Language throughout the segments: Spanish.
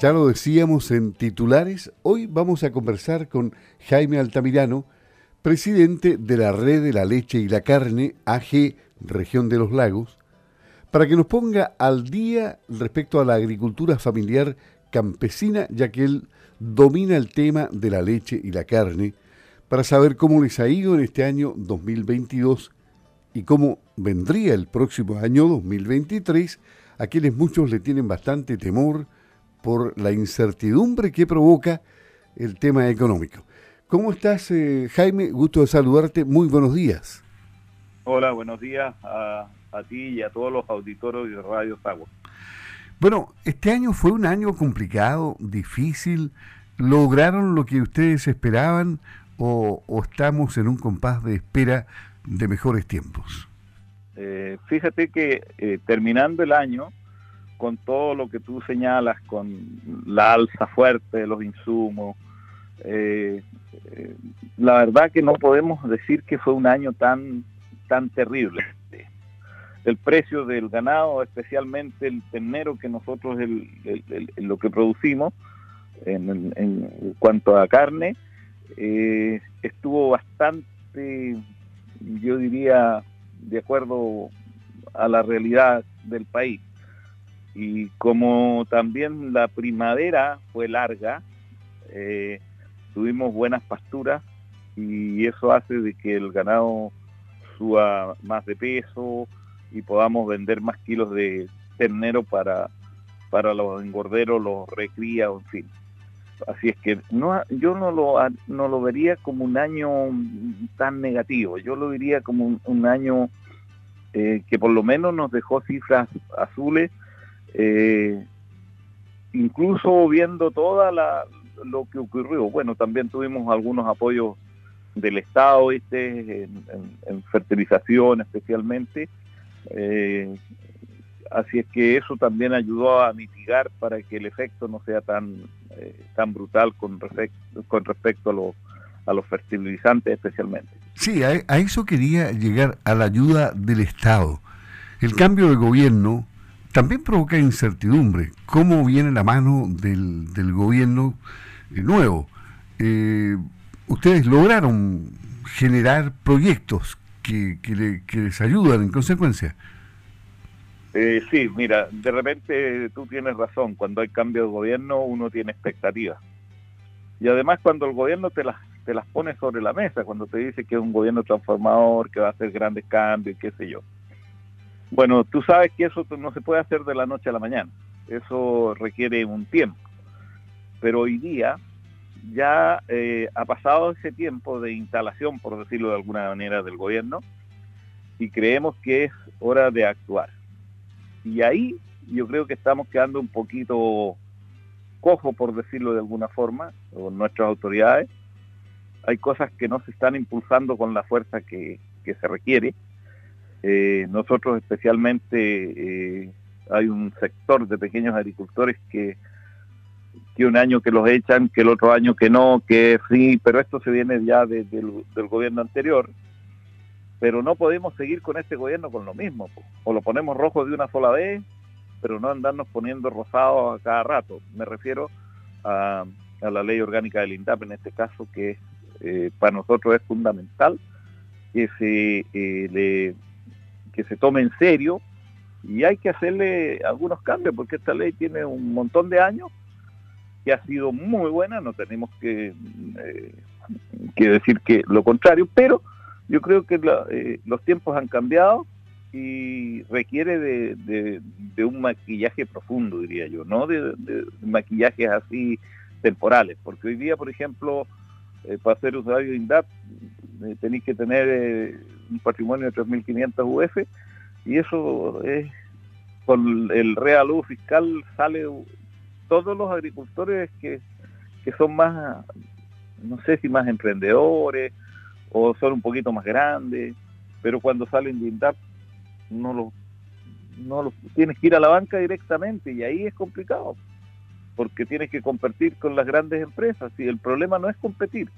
Ya lo decíamos en titulares, hoy vamos a conversar con Jaime Altamirano, presidente de la Red de la Leche y la Carne, AG Región de los Lagos, para que nos ponga al día respecto a la agricultura familiar campesina, ya que él domina el tema de la leche y la carne, para saber cómo les ha ido en este año 2022 y cómo vendría el próximo año 2023, a quienes muchos le tienen bastante temor por la incertidumbre que provoca el tema económico. ¿Cómo estás, eh, Jaime? Gusto de saludarte. Muy buenos días. Hola, buenos días a, ti y a todos los auditores de Radio Sagua. Bueno, este año fue un año complicado, difícil. ¿Lograron lo que ustedes esperaban o, estamos en un compás de espera de mejores tiempos? Eh, fíjate que eh, terminando el año, con todo lo que tú señalas, con la alza fuerte de los insumos, eh, la verdad que no podemos decir que fue un año tan, tan terrible. El precio del ganado, especialmente el ternero que nosotros el, lo que producimos en cuanto a carne, eh, estuvo bastante, yo diría, de acuerdo a la realidad del país. Y como también la primavera fue larga, eh, tuvimos buenas pasturas y eso hace de que el ganado suba más de peso y podamos vender más kilos de ternero para, para los engorderos, los recría, en fin. Así es que no, yo no lo, no lo vería como un año tan negativo, yo lo diría como un, año eh, que por lo menos nos dejó cifras azules, eh, incluso viendo toda la, lo que ocurrió. Bueno, también tuvimos algunos apoyos del Estado, este, en, fertilización especialmente. Eh, así es que eso también ayudó a mitigar para que el efecto no sea tan, eh, tan brutal con, respecto, con respecto a, los a los fertilizantes especialmente. Sí, a, eso quería llegar, a la ayuda del Estado. El cambio de gobierno también provoca incertidumbre. ¿Cómo viene la mano del, del gobierno eh, nuevo? Eh, ustedes lograron generar proyectos que, que les ayudan en consecuencia. Eh, sí, mira, de repente tú tienes razón, cuando hay cambio de gobierno uno tiene expectativas. Y además cuando el gobierno te las, te las pone sobre la mesa, cuando te dice que es un gobierno transformador, que va a hacer grandes cambios qué sé yo. Bueno, tú sabes que eso no se puede hacer de la noche a la mañana, eso requiere un tiempo. Pero hoy día ya eh, ha pasado ese tiempo de instalación, por decirlo de alguna manera, del gobierno, y creemos que es hora de actuar. Y ahí yo creo que estamos quedando un poquito cojo, por decirlo de alguna forma, con nuestras autoridades. Hay cosas que no se están impulsando con la fuerza que, se requiere. Eh, nosotros especialmente eh, hay un sector de pequeños agricultores que, que un año que los echan, que el otro año que no, que sí, pero esto se viene ya desde el del gobierno anterior pero no podemos seguir con este gobierno con lo mismo. O lo ponemos rojo de una sola vez, pero no andarnos poniendo rosado a cada rato. Me refiero a, la ley orgánica del INDAP en este caso, que eh, para nosotros es fundamental que se, eh, que se tome en serio y hay que hacerle algunos cambios porque esta ley tiene un montón de años que ha sido muy buena, no tenemos que, eh, que decir que lo contrario, pero yo creo que eh, los tiempos han cambiado y requiere de, un maquillaje profundo, diría yo, no de, maquillajes así temporales, porque hoy día, por ejemplo, eh, para ser usuario de INDAP tenéis que tener un patrimonio de 3.500 UF y eso es con el real fiscal sale todos los agricultores que, que son más, no sé si más emprendedores, o son un poquito más grandes, pero cuando salen de INDAP no lo, no lo, tienes que ir a la banca directamente y ahí es complicado, porque tienes que competir con las grandes empresas y el problema no es competir,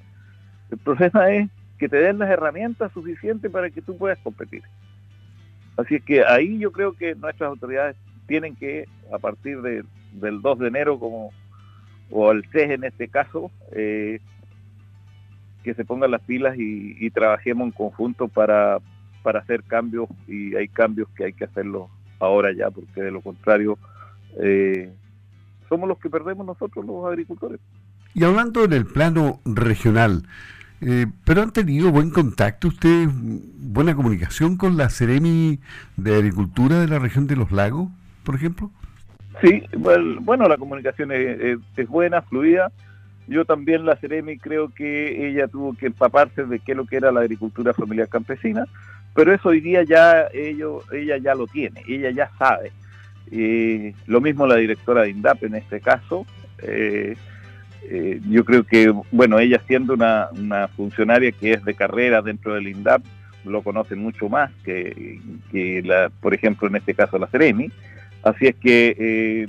el problema es que te den las herramientas suficientes para que tú puedas competir. Así es que ahí yo creo que nuestras autoridades tienen que, a partir de, del 2 de enero, como, o al CES en este caso, eh, que se pongan las pilas y, trabajemos en conjunto para, para hacer cambios y hay cambios que hay que hacerlos ahora ya, porque de lo contrario eh, somos los que perdemos nosotros los agricultores. Y hablando en el plano regional, eh, ¿pero han tenido buen contacto ustedes, buena comunicación con la Ceremi de Agricultura de la región de los lagos, por ejemplo? Sí, bueno, la comunicación es, buena, fluida. Yo también la Ceremi creo que ella tuvo que empaparse de qué es lo que era la agricultura familiar campesina, pero eso hoy día ya ellos, ella ya lo tiene, ella ya sabe. Y lo mismo la directora de INDAP en este caso. Eh, eh, yo creo que, bueno, ella siendo una, funcionaria que es de carrera dentro del INDAP, lo conoce mucho más que, la, por ejemplo, en este caso la Ceremi. Así es que eh,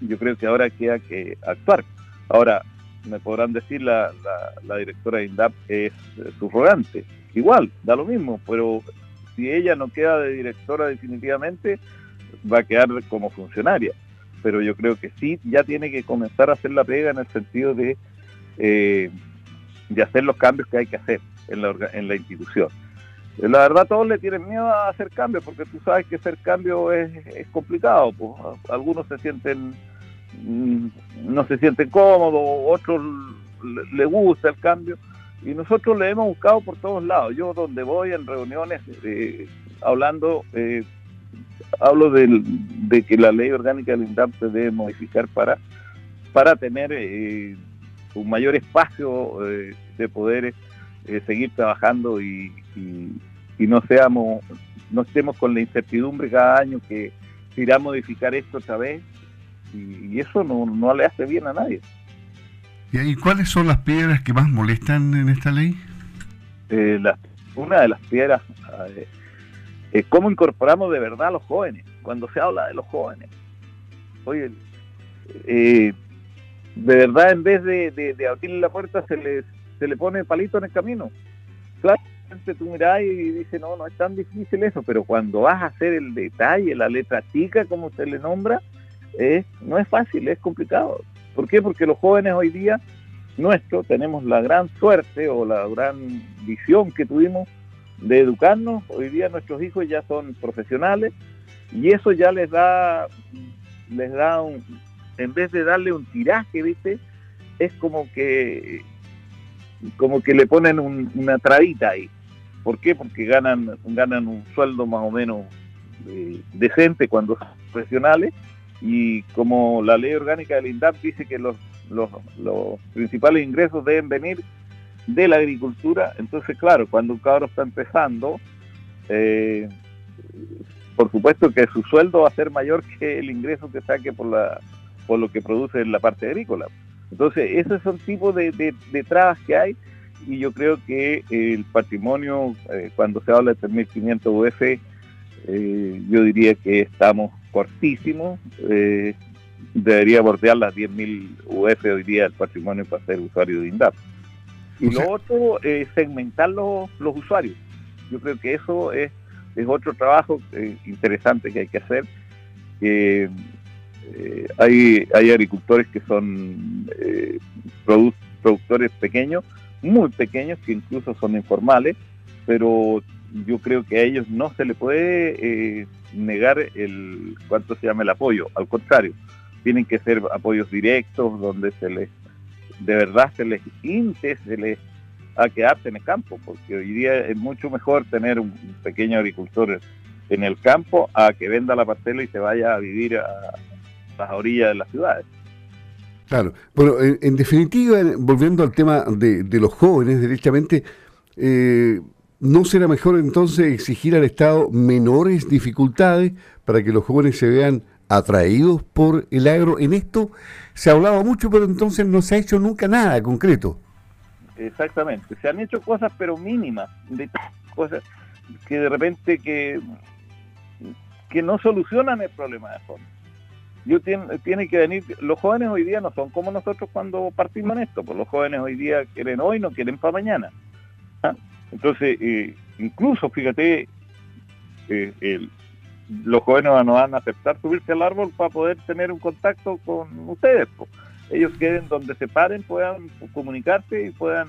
yo creo que ahora queda que actuar. Ahora, me podrán decir la, la, directora de INDAP es subrogante. Igual, da lo mismo, pero si ella no queda de directora definitivamente, va a quedar como funcionaria. Pero yo creo que sí, ya tiene que comenzar a hacer la pega en el sentido de, eh, de hacer los cambios que hay que hacer en la, en la institución. La verdad todos le tienen miedo a hacer cambios porque tú sabes que hacer cambio es, es complicado. Pues. Algunos se sienten mm, no se sienten cómodos, otros le gusta el cambio y nosotros le hemos buscado por todos lados. Yo donde voy en reuniones eh, hablando eh, hablo de que la ley orgánica del INDAP se debe modificar para, para tener eh, un mayor espacio eh, de poder eh, seguir trabajando y, no seamos no estemos con la incertidumbre cada año que se irá a modificar esto otra vez y, eso no, no, le hace bien a nadie. ¿Y cuáles son las piedras que más molestan en esta ley? una de las piedras eh, cómo incorporamos de verdad a los jóvenes, cuando se habla de los jóvenes. Oye, eh, de verdad en vez de, de, abrirle la puerta se le, se le pone palito en el camino. Claro, tú mirás y dices, no, no es tan difícil eso, pero cuando vas a hacer el detalle, la letra chica, como se le nombra, no es fácil, es complicado. ¿Por qué? Porque los jóvenes hoy día nuestros tenemos la gran suerte o la gran visión que tuvimos de educarnos. Hoy día nuestros hijos ya son profesionales y eso ya les da, les da un, en vez de darle un tiraje, ¿viste? Es como que, como que le ponen una trabita ahí. ¿Por qué? Porque ganan, ganan un sueldo más o menos eh, decente cuando son profesionales y como la ley orgánica del INDAP dice que los, los, los principales ingresos deben venir de la agricultura. Entonces, claro, cuando un cabro está empezando, eh, por supuesto que su sueldo va a ser mayor que el ingreso que saque por, la, por lo que produce en la parte agrícola. Entonces, esos son tipos de, de, trabas que hay y yo creo que el patrimonio, eh, cuando se habla de 3.500 UF, eh, yo diría que estamos cortísimos. debería bordear las 10.000 UF hoy día el patrimonio para ser usuario de INDAP. Y lo otro es segmentar los, usuarios. Yo creo que eso es, es otro trabajo eh, interesante que hay que hacer. Eh, hay, hay agricultores que son eh, productores pequeños, muy pequeños, que incluso son informales, pero yo creo que a ellos no se le puede negar el cuánto se llama el apoyo, al contrario, tienen que ser apoyos directos donde se les de verdad se les inte se les a quedarse en el campo, porque hoy día es mucho mejor tener un pequeño agricultor en el campo a que venda la parcela y se vaya a vivir a las orillas de las ciudades. Claro, bueno, en, definitiva, volviendo al tema de, los jóvenes, derechamente, eh, ¿no será mejor entonces exigir al Estado menores dificultades para que los jóvenes se vean atraídos por el agro. En esto se hablaba mucho, pero entonces no se ha hecho nunca nada concreto. Exactamente, se han hecho cosas pero mínimas, de cosas que de repente que, que no solucionan el problema de fondo. Yo tiene, tiene que venir, los jóvenes hoy día no son como nosotros cuando partimos en esto, pues los jóvenes hoy día quieren hoy, no quieren para mañana. ¿Ah? Entonces, eh, incluso, fíjate, eh, el, los jóvenes no van a aceptar subirse al árbol para poder tener un contacto con ustedes. ellos queden donde se paren, puedan comunicarse y puedan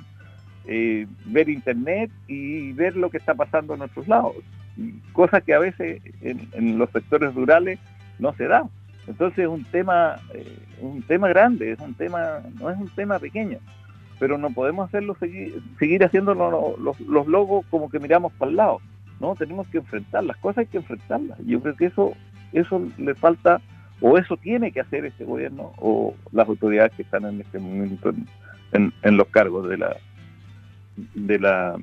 eh, ver internet y ver lo que está pasando en nuestros lados, cosa que a veces en, los sectores rurales no se da. Entonces es un tema, eh, un tema grande, es un tema, no es un tema pequeño, pero no podemos hacerlo seguir, seguir haciendo los, los logos como que miramos para el lado. No, tenemos que enfrentar las cosas, hay que enfrentarlas. Yo creo que eso, eso le falta, o eso tiene que hacer este gobierno o las autoridades que están en este momento en, en los cargos de la, de la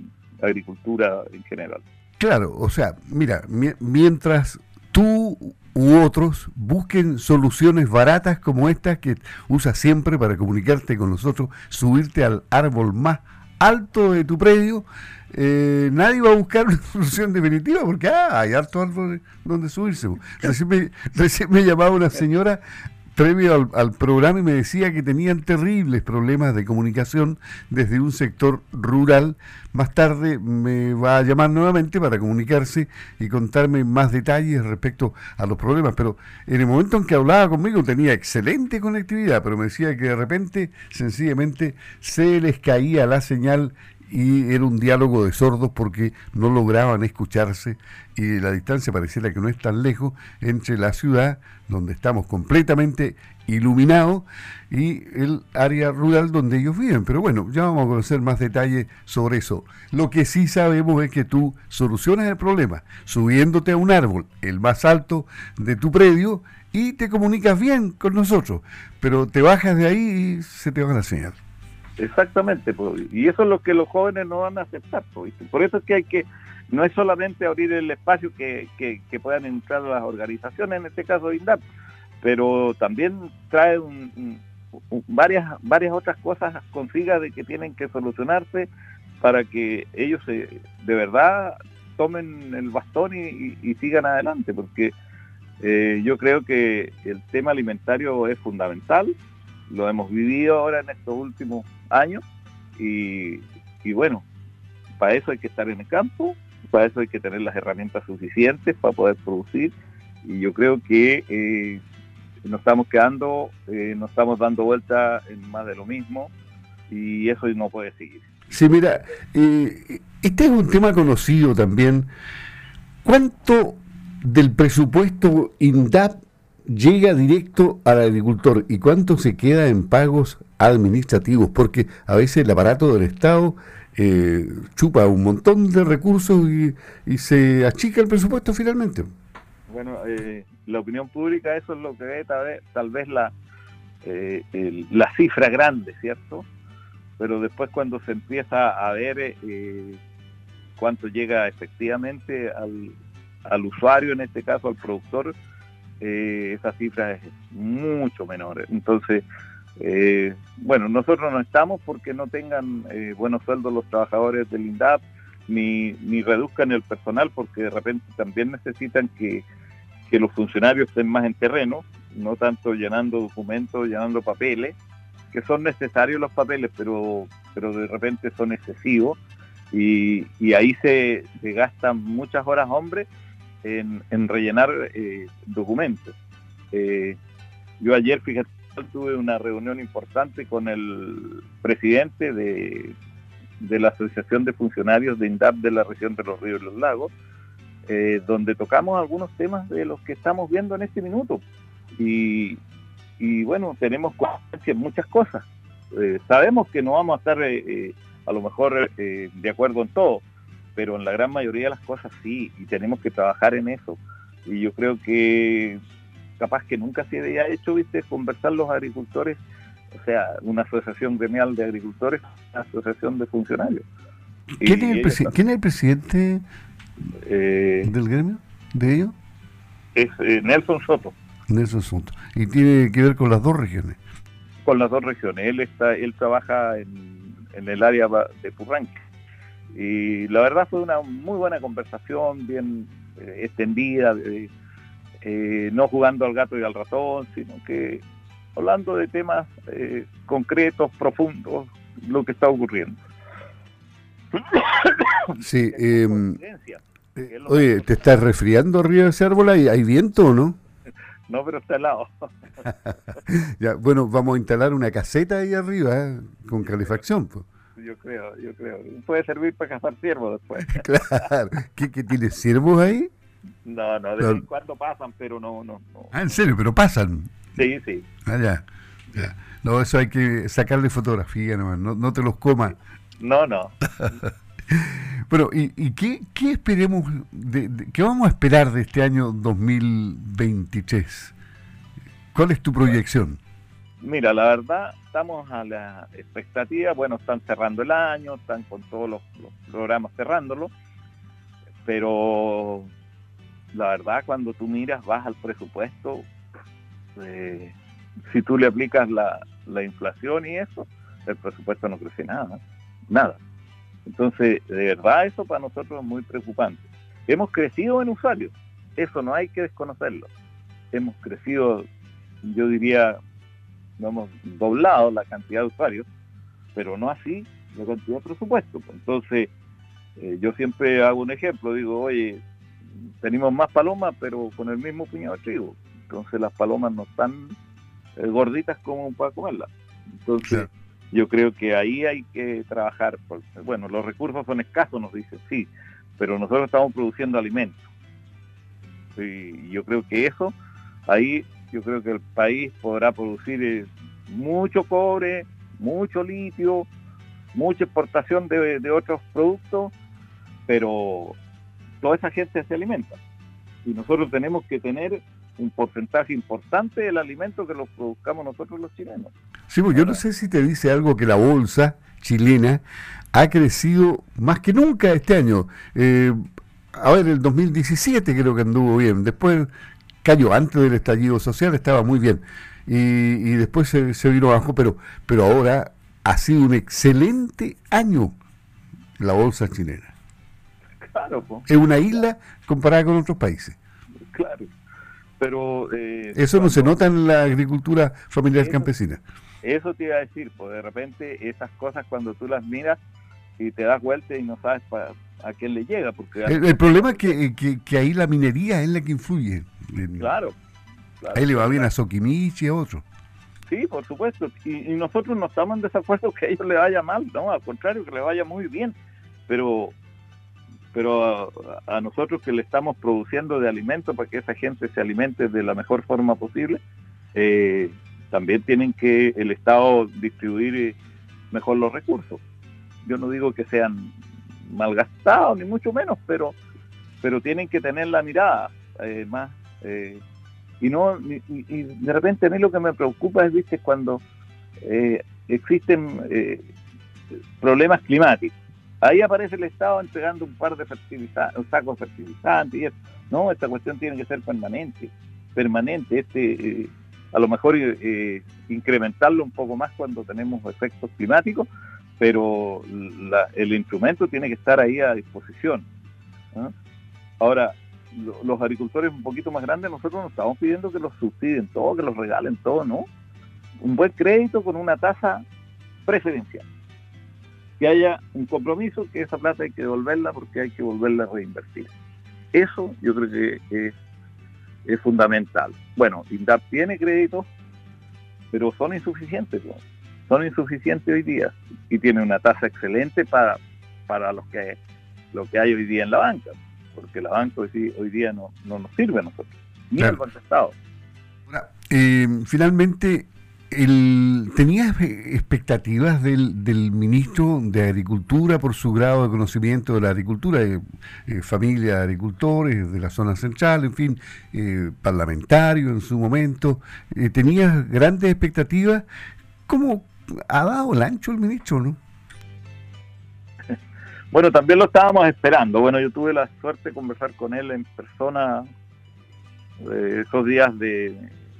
agricultura en general. Claro, o sea, mira, mientras tú u otros busquen soluciones baratas como estas que usas siempre para comunicarte con nosotros, subirte al árbol más alto de tu predio, eh, nadie va a buscar una solución definitiva porque ah, hay harto árbol donde subirse. Recién me, llamaba una señora previo al, programa y me decía que tenían terribles problemas de comunicación desde un sector rural. Más tarde me va a llamar nuevamente para comunicarse y contarme más detalles respecto a los problemas. Pero en el momento en que hablaba conmigo tenía excelente conectividad, pero me decía que de repente sencillamente se les caía la señal y era un diálogo de sordos porque no lograban escucharse y la distancia pareciera que no es tan lejos entre la ciudad, donde estamos completamente iluminados, y el área rural donde ellos viven. Pero bueno, ya vamos a conocer más detalles sobre eso. Lo que sí sabemos es que tú solucionas el problema subiéndote a un árbol, el más alto de tu predio, y te comunicas bien con nosotros, pero te bajas de ahí y se te va la señal. Exactamente, y eso es lo que los jóvenes no van a aceptar. Por eso es que hay que, no es solamente abrir el espacio que, que, puedan entrar las organizaciones, en este caso INDAP, pero también trae varias, varias otras cosas consiga de que tienen que solucionarse para que ellos de verdad tomen el bastón y, sigan adelante, porque eh, yo creo que el tema alimentario es fundamental, lo hemos vivido ahora en estos últimos años y, bueno, para eso hay que estar en el campo, para eso hay que tener las herramientas suficientes para poder producir y yo creo que eh, nos estamos quedando, eh, nos estamos dando vuelta en más de lo mismo y eso no puede seguir. Sí, mira, este es un tema conocido también. ¿Cuánto del presupuesto INDAP llega directo al agricultor y cuánto se queda en pagos administrativos, porque a veces el aparato del Estado eh, chupa un montón de recursos y, se achica el presupuesto finalmente. Bueno, eh, la opinión pública eso es lo que ve tal vez, tal vez la, eh, la cifra grande, ¿cierto? Pero después cuando se empieza a ver cuánto llega efectivamente al, al usuario, en este caso al productor, eh, esa cifra es mucho menor. Entonces, eh, bueno, nosotros no estamos porque no tengan eh, buenos sueldos los trabajadores del INDAP, ni, ni reduzcan el personal porque de repente también necesitan que, los funcionarios estén más en terreno, no tanto llenando documentos, llenando papeles, que son necesarios los papeles, pero, pero de repente son excesivos y, y ahí se, se gastan muchas horas hombres en, rellenar eh, documentos. Eh, yo ayer, fíjate, tuve una reunión importante con el presidente de, de la Asociación de Funcionarios de INDAP de la región de los ríos y los lagos, eh, donde tocamos algunos temas de los que estamos viendo en este minuto. Y, y bueno, tenemos en muchas cosas. sabemos que no vamos a estar a lo mejor de acuerdo en todo, pero en la gran mayoría de las cosas sí, y tenemos que trabajar en eso. Y yo creo que capaz que nunca se había hecho, viste, conversar los agricultores, o sea, una asociación gremial de agricultores, una asociación de funcionarios. ¿Quién, es el, presidente eh, del gremio de ellos? Es eh, Nelson Soto. Nelson Soto. Y tiene que ver con las dos regiones. Con las dos regiones. Él está, él trabaja en, en el área de Purranque. Y la verdad fue una muy buena conversación, bien eh, extendida, eh, no jugando al gato y al ratón, sino que hablando de temas eh, concretos, profundos, lo que está ocurriendo. Sí, em, oye, ¿te estás resfriando arriba de ese árbol? ¿Hay, ¿Hay viento o no? No, pero está helado. ya, bueno, vamos a instalar una caseta ahí arriba, ¿eh? con calefacción. Pues. Yo creo, yo creo. Puede servir para cazar ciervos después. claro. ¿Qué, qué tiene ciervos ahí? No, no, de vez en cuando pasan, pero no, no, no. Ah, ¿en serio? ¿Pero pasan? Sí, sí. Ah, ya. ya. No, eso hay que sacarle fotografía nomás, no, no te los comas. No, no. bueno, ¿y, y qué, qué, esperemos, de, de, qué vamos a esperar de este año 2023? ¿Cuál es tu proyección? Mira, la verdad, estamos a la expectativa, bueno, están cerrando el año, están con todos los, programas cerrándolo, pero la verdad, cuando tú miras, vas al presupuesto, eh, si tú le aplicas la, la, inflación y eso, el presupuesto no crece nada, nada. Entonces, de verdad, eso para nosotros es muy preocupante. Hemos crecido en usuarios, eso no hay que desconocerlo. Hemos crecido, yo diría, no hemos doblado la cantidad de usuarios, pero no así la cantidad de presupuesto. Entonces, eh, yo siempre hago un ejemplo, digo, oye, tenemos más palomas, pero con el mismo puñado de trigo. Entonces las palomas no están eh, gorditas como para comerlas. Entonces yo creo que ahí hay que trabajar. Porque, bueno, los recursos son escasos, nos dicen, sí, pero nosotros estamos produciendo alimentos. Y yo creo que eso, ahí yo creo que el país podrá producir eh, mucho cobre, mucho litio, mucha exportación de, otros productos, pero toda esa gente se alimenta. Y nosotros tenemos que tener un porcentaje importante del alimento que lo produzcamos nosotros los chilenos. Sí, pues yo no sé si te dice algo que la bolsa chilena ha crecido más que nunca este año. Eh, a ver, el 2017 creo que anduvo bien. Después cayó antes del estallido social, estaba muy bien. Y, y después se, se, vino abajo, pero, pero ahora ha sido un excelente año la bolsa chilena. Claro, po. Es una isla comparada con otros países. Claro. Pero. Eh, eso no se nota en la agricultura familiar eso, campesina. Eso te iba a decir, pues de repente esas cosas cuando tú las miras y te das vuelta y no sabes pa, a quién le llega. porque El, el problema es que, que, que, ahí la minería es la que influye. Claro. claro ahí le va bien a Soquimichi y a otros. Sí, por supuesto. Y, y, nosotros no estamos en desacuerdo que a ellos le vaya mal, no, al contrario, que le vaya muy bien. Pero pero a, a, nosotros que le estamos produciendo de alimento para que esa gente se alimente de la mejor forma posible, eh, también tienen que el Estado distribuir eh, mejor los recursos. Yo no digo que sean malgastados, ni mucho menos, pero, pero tienen que tener la mirada eh, más. Y no y, de repente a mí lo que me preocupa es, viste, cuando existen problemas climáticos Ahí aparece el Estado entregando un par de fertilizantes, un saco de fertilizantes y eso. No, esta cuestión tiene que ser permanente, permanente. Este, eh, a lo mejor eh, incrementarlo un poco más cuando tenemos efectos climáticos, pero el instrumento tiene que estar ahí a disposición. Ahora, los agricultores un poquito más grandes, nosotros nos estamos pidiendo que los subsidien todo, que los regalen todo, ¿no? Un buen crédito con una tasa preferencial que haya un compromiso que esa plata hay que devolverla porque hay que volverla a reinvertir. Eso yo creo que es, es fundamental. Bueno, INDAP tiene créditos, pero son insuficientes, son insuficientes hoy día y tiene una tasa excelente para, para los que, lo que hay hoy día en la banca, porque la banca hoy, hoy día no, no, nos sirve a nosotros, ni claro. al contestado. Eh, finalmente, el, ¿Tenías expectativas del, del, ministro de Agricultura por su grado de conocimiento de la agricultura, eh, eh, familia de agricultores de la zona central, en fin, eh, parlamentario en su momento? Eh, ¿Tenías grandes expectativas? ¿Cómo ha dado el ancho el ministro, no? Bueno, también lo estábamos esperando. Bueno, yo tuve la suerte de conversar con él en persona esos días de,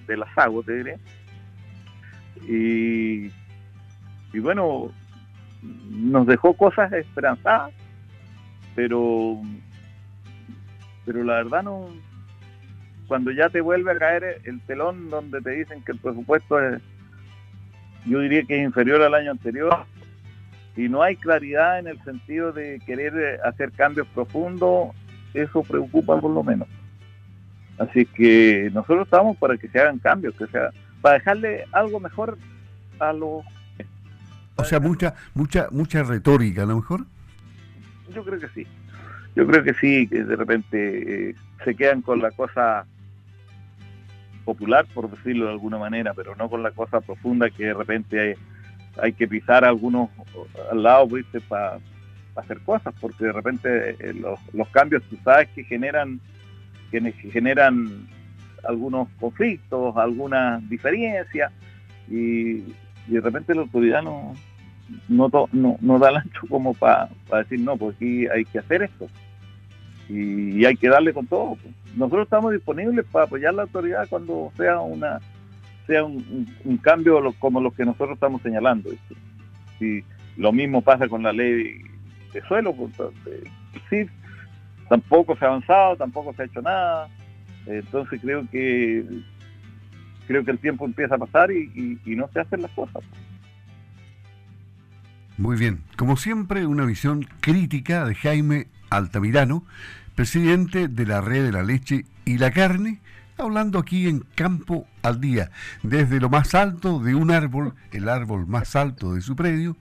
de la SAGO, te diré y, y bueno, nos dejó cosas esperanzadas, pero, pero la verdad no, cuando ya te vuelve a caer el telón donde te dicen que el presupuesto es, yo diría que es inferior al año anterior, y no hay claridad en el sentido de querer hacer cambios profundos, eso preocupa por lo menos. Así que nosotros estamos para que se hagan cambios, que sea, para dejarle algo mejor a los... O sea, mucha, mucha, mucha retórica, a lo mejor. Yo creo que sí. Yo creo que sí, que de repente eh, se quedan con la cosa popular, por decirlo de alguna manera, pero no con la cosa profunda que de repente hay, que pisar algunos al lado, ¿viste? Para hacer cosas, porque de repente eh, los, cambios, tú sabes, que generan, que generan algunos conflictos, algunas diferencias, y, de repente la autoridad no, no, no, da el ancho como para decir, no, pues aquí hay que hacer esto. Y, hay que darle con todo. Pues. Nosotros estamos disponibles para apoyar la autoridad cuando sea una sea un, cambio como los que nosotros estamos señalando. Y lo mismo pasa con la ley de suelo, pues, sí, tampoco se ha avanzado, tampoco se ha hecho nada. Entonces creo que creo que el tiempo empieza a pasar y, no se hacen las cosas. Muy bien, como siempre, una visión crítica de Jaime Altamirano, presidente de la Red de la Leche y la Carne, hablando aquí en Campo al Día, desde lo más alto de un árbol, el árbol más alto de su predio,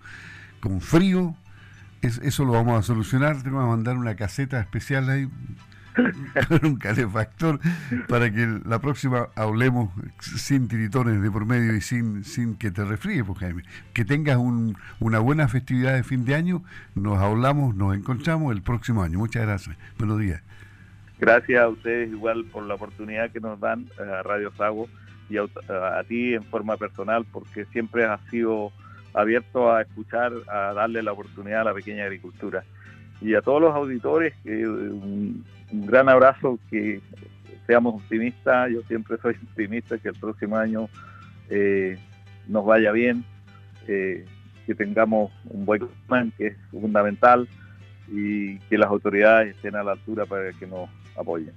con frío, eso lo vamos a solucionar. Tengo que mandar una caseta especial ahí con un calefactor para que la próxima hablemos sin tiritones de por medio y sin, sin que te resfríes, pues, Jaime. Que tengas una buena festividad de fin de año. Nos hablamos, nos encontramos el próximo año. Muchas gracias. Buenos días. Gracias a ustedes igual por la oportunidad que nos dan eh, a Radio Sago y a, a ti en forma personal porque siempre has sido abierto a escuchar, a darle la oportunidad a la pequeña agricultura. Y a todos los auditores, un, gran abrazo, que seamos optimistas, yo siempre soy optimista, que el próximo año eh, nos vaya bien, eh, que tengamos un buen plan, que es fundamental, y que las autoridades estén a la altura para que nos apoyen.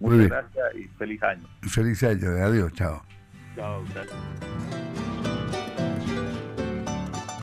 Muchas gracias y feliz año. Feliz año, adiós, chao. Chao, chao.